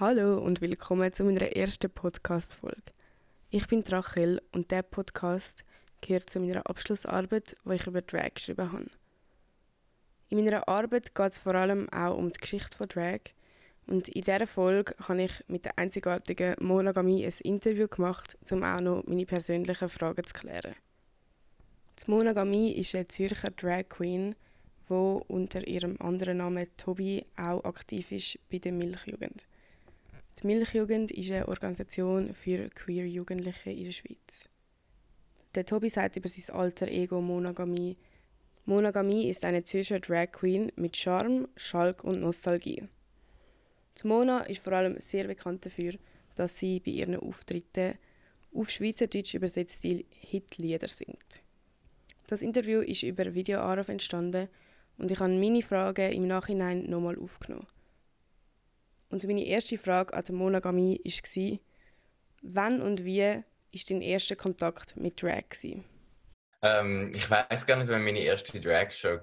Hallo und willkommen zu meiner ersten Podcast-Folge. Ich bin Rachel und der Podcast gehört zu meiner Abschlussarbeit, wo ich über Drag geschrieben habe. In meiner Arbeit geht es vor allem auch um die Geschichte von Drag und in dieser Folge habe ich mit der einzigartigen Monogamie ein Interview gemacht, um auch noch meine persönlichen Fragen zu klären. Die Monogamie ist eine Zürcher Drag Queen, die unter ihrem anderen Namen Tobi auch aktiv ist bei der Milchjugend. Die Milchjugend ist eine Organisation für queer Jugendliche in der Schweiz. Der Tobi sagt über sein alter Ego Monogamie. Monogamie ist eine Zürcher Drag Queen mit Charme, Schalk und Nostalgie. Die Mona ist vor allem sehr bekannt dafür, dass sie bei ihren Auftritten auf Schweizerdeutsch übersetzte Hitlieder singt. Das Interview ist über Videoanruf entstanden und ich habe meine Fragen im Nachhinein nochmal aufgenommen. Und meine erste Frage an die Monogamie war, wann und wie war dein erster Kontakt mit Drag? Ähm, ich weiß gar nicht, wann meine erste Drag-Show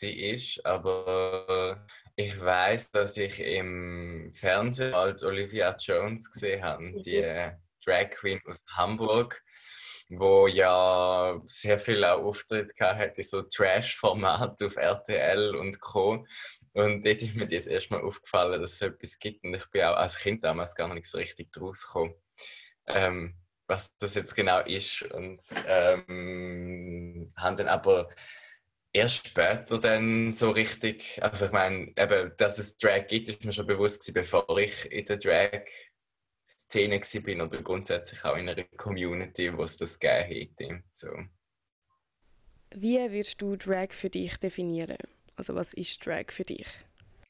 war, aber ich weiß, dass ich im Fernsehen als Olivia Jones gesehen habe, mhm. die Drag Queen aus Hamburg, wo ja sehr viel auch Auftritt hatte, so Trash-Format auf RTL und Co. Und dort ist mir das erstmal aufgefallen, dass es etwas gibt. Und ich bin auch als Kind damals gar nicht so richtig draus gekommen, ähm, was das jetzt genau ist. Und ähm, haben dann aber erst später dann so richtig, also ich meine, eben, dass es Drag gibt, ist mir schon bewusst gewesen, bevor ich in der Drag-Szene bin oder grundsätzlich auch in einer Community, wo es das gegeben hätte. So. Wie würdest du Drag für dich definieren? Also was ist Drag für dich?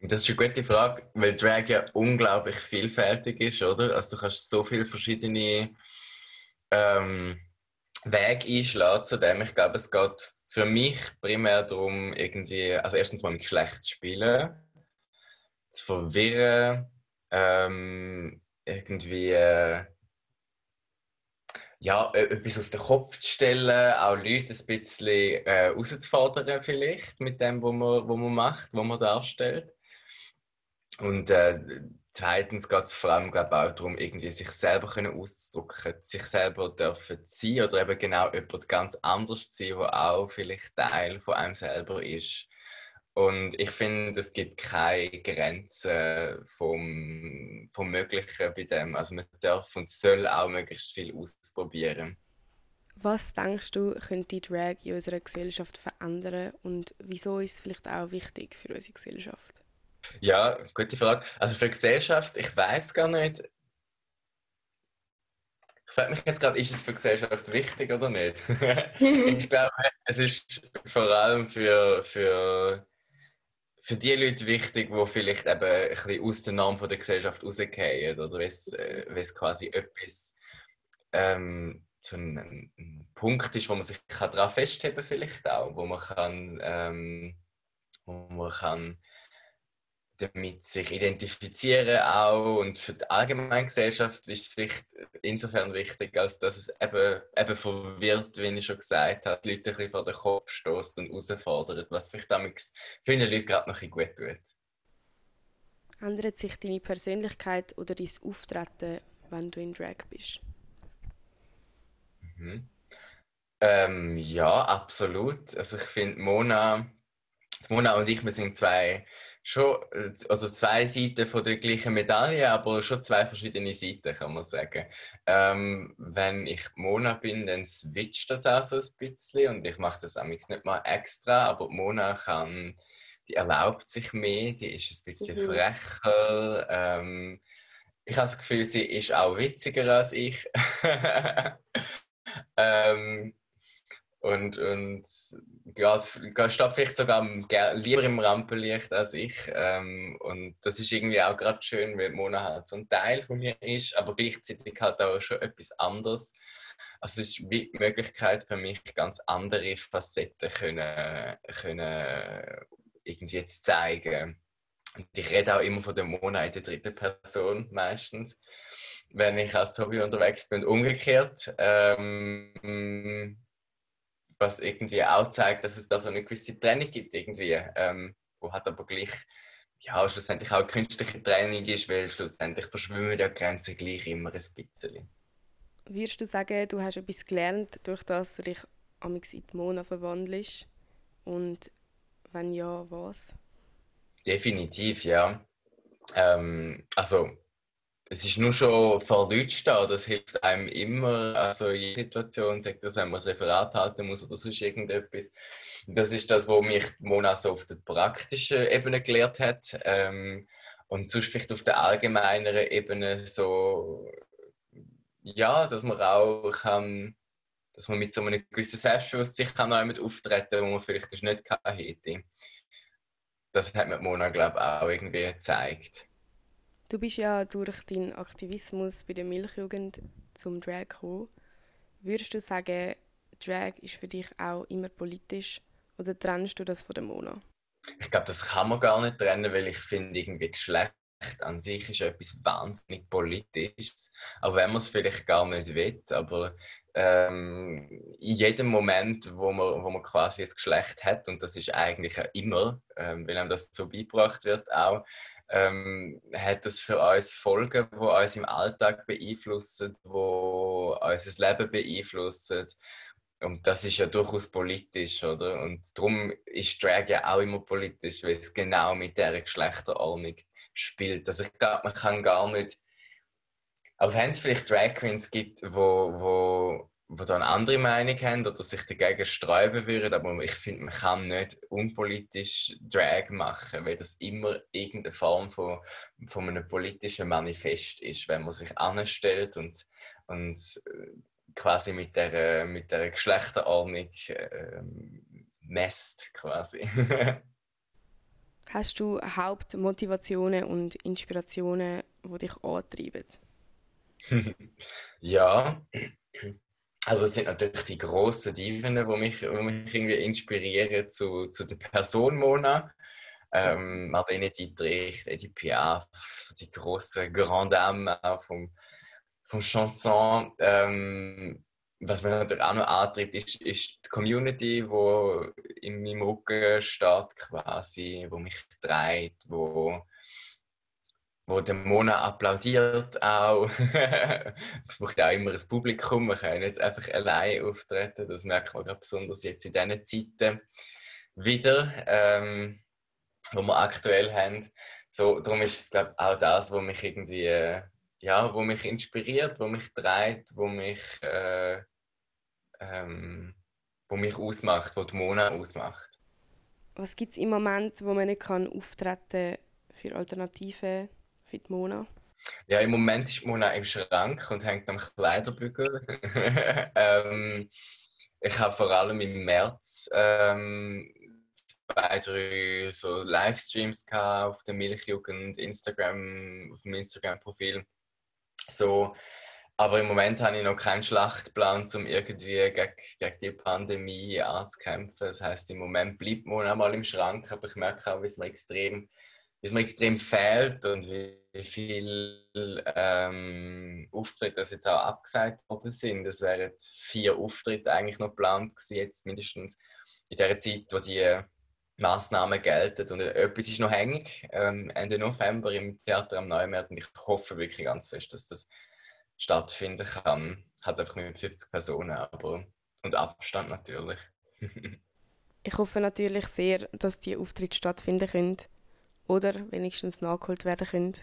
Das ist eine gute Frage, weil Drag ja unglaublich vielfältig ist, oder? Also du kannst so viele verschiedene ähm, Wege einschlagen zu dem. Ich glaube, es geht für mich primär darum, irgendwie, also erstens mal mit Geschlecht zu spielen, zu verwirren, ähm, irgendwie äh, ja, etwas auf den Kopf zu stellen, auch Leute ein bisschen äh, herauszufordern vielleicht mit dem, was man, was man macht, was man darstellt. Und äh, zweitens geht es vor allem glaub, auch darum, irgendwie sich selber können auszudrücken, sich selber dürfen sein oder eben genau jemand ganz anders zu sein, der auch vielleicht Teil von einem selber ist. Und ich finde, es gibt keine Grenzen vom, vom Möglichen bei dem. Also man darf und soll auch möglichst viel ausprobieren. Was denkst du, könnte die Drag in unserer Gesellschaft verändern und wieso ist es vielleicht auch wichtig für unsere Gesellschaft? Ja, gute Frage. Also für die Gesellschaft, ich weiß gar nicht. Ich frage mich jetzt gerade, ist es für die Gesellschaft wichtig oder nicht? ich glaube, es ist vor allem für, für für die Leute wichtig, die vielleicht eben ein bisschen aus der Norm der Gesellschaft rausgehen oder wenn es, äh, quasi etwas ähm, so ein, Punkt ist, wo man sich daran festheben kann, vielleicht auch, wo man kann, ähm, wo man kann damit sich identifizieren auch und für die allgemeine Gesellschaft ist es vielleicht insofern wichtig, als dass es eben, eben verwirrt, wie ich schon gesagt habe, die Leute ein bisschen vor den Kopf stößt und herausfordert, was vielleicht damals vielen Leuten gerade noch ein gut tut. Ändert sich deine Persönlichkeit oder dein Auftreten, wenn du in Drag bist? Mhm. Ähm, ja, absolut. Also ich finde Mona, Mona und ich, wir sind zwei schon oder zwei Seiten von der gleichen Medaille, aber schon zwei verschiedene Seiten, kann man sagen. Ähm, wenn ich Mona bin, dann switcht das auch so ein bisschen und ich mache das nicht mal extra, aber Mona kann, die erlaubt sich mehr, die ist ein bisschen mhm. frecher. Ähm, ich habe das Gefühl, sie ist auch witziger als ich. ähm, und, und ja, steht vielleicht sogar lieber im Rampenlicht als ich. Ähm, und das ist irgendwie auch gerade schön, weil Mona halt so ein Teil von mir ist, aber gleichzeitig halt auch schon etwas anderes. Also es ist wie die Möglichkeit für mich, ganz andere Facetten können, können irgendwie jetzt zeigen. Und ich rede auch immer von der Mona in der dritten Person meistens, wenn ich als Tobi unterwegs bin. Umgekehrt. Ähm, was irgendwie auch zeigt, dass es da so eine gewisse Trennung gibt irgendwie, ähm, wo hat aber gleich ja, schlussendlich auch künstliche Training ist, weil schlussendlich verschwimmen ja Grenzen gleich immer ein bisschen. Würdest du sagen, du hast etwas gelernt, durch das du dich in die Mona verwandelst? Und wenn ja, was? Definitiv, ja. Ähm, also es ist nur schon vor Leuten stehen, das hilft einem immer, also in jeder Situation, sagt das, wenn man ein Referat halten muss oder sonst irgendetwas. Das ist das, was mich Mona so auf der praktischen Ebene gelehrt hat. Ähm, und sonst vielleicht auf der allgemeineren Ebene so, ja, dass man auch kann, dass man mit so einem gewissen Selbstbewusstsein kann auch mit auftreten, wo man vielleicht das nicht hätte. Das hat mir Mona, glaube ich, auch irgendwie gezeigt. Du bist ja durch deinen Aktivismus bei der Milchjugend zum Drag gekommen. Würdest du sagen, Drag ist für dich auch immer politisch oder trennst du das von der Mona? Ich glaube, das kann man gar nicht trennen, weil ich finde, irgendwie Geschlecht an sich ist etwas wahnsinnig Politisches, auch wenn man es vielleicht gar nicht will. Aber ähm, in jedem Moment, wo man, wo man quasi das Geschlecht hat, und das ist eigentlich auch immer, ähm, wenn einem das so beigebracht wird, auch, ähm, hat das für uns Folgen, die uns im Alltag beeinflussen, die unser Leben beeinflussen. Und das ist ja durchaus politisch, oder? Und darum ist Drag ja auch immer politisch, weil es genau mit dieser Geschlechterordnung spielt. Also ich glaube, man kann gar nicht, auch wenn es vielleicht Drag Queens gibt, wo, wo die da eine andere Meinung haben oder sich dagegen sträuben würden, aber ich finde, man kann nicht unpolitisch Drag machen, weil das immer irgendeine Form von, von einem politischen Manifest ist, wenn man sich anstellt und, und äh, quasi mit der, mit der Geschlechterordnung äh, messt quasi. Hast du Hauptmotivationen und Inspirationen, die dich antreiben? ja, also es sind natürlich die grossen Diven, die mich, die mich irgendwie inspirieren zu, zu der Person Mona. Ähm, Marlene Dietrich, Edith Piaf, so die grossen Grand Dame vom, vom Chanson. Ähm, was mich natürlich auch noch antreibt, ist, ist die Community, die in meinem Rücken steht, quasi, wo mich trägt, wo wo der Mona applaudiert auch. es braucht auch immer ein Publikum, man kann ja nicht einfach allein auftreten. Das merkt man gerade besonders jetzt in diesen Zeiten wieder, ähm, wo wir aktuell haben. So, darum ist es glaube auch das, was mich irgendwie, ja, wo mich inspiriert, wo mich treibt, wo mich, äh, ähm, wo mich ausmacht, wo die Mona ausmacht. Was gibt es im Moment, wo man nicht kann auftreten für Alternativen für die Mona? Ja, im Moment ist Mona im Schrank und hängt am Kleiderbügel. ähm, ich habe vor allem im März ähm, zwei, drei so Livestreams auf der Milchjugend, Instagram, auf dem Instagram-Profil. So, aber im Moment habe ich noch keinen Schlachtplan, um irgendwie gegen, gegen die Pandemie anzukämpfen. Das heißt, im Moment bleibt Mona mal im Schrank, aber ich merke auch, wie es mir extrem es mir extrem fehlt und wie, wie viel ähm, Auftritte das jetzt auch abgesagt worden sind. Es wären vier Auftritte eigentlich noch geplant gewesen, jetzt mindestens in der Zeit, wo die Maßnahmen gelten. Und etwas ist noch hängig, ähm, Ende November im Theater am Neumärkt. Und ich hoffe wirklich ganz fest, dass das stattfinden kann. Hat einfach mit 50 Personen, aber und Abstand natürlich. ich hoffe natürlich sehr, dass die Auftritte stattfinden können oder wenigstens nachgeholt werden können.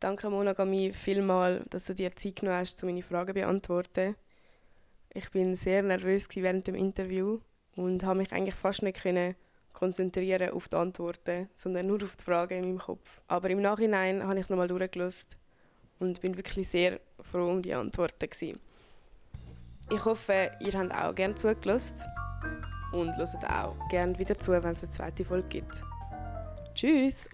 Danke Monogami vielmal, dass du dir Zeit genommen hast, um meine Fragen zu beantworten. Ich bin sehr nervös während dem Interview und habe mich eigentlich fast nicht konzentrieren auf die Antworten, sondern nur auf die Fragen in meinem Kopf. Aber im Nachhinein habe ich nochmal durchgelöst und bin wirklich sehr froh um die Antworten gewesen. Ich hoffe, ihr habt auch gerne zugelassen und hört auch gerne wieder zu, wenn es eine zweite Folge gibt. Tschüss!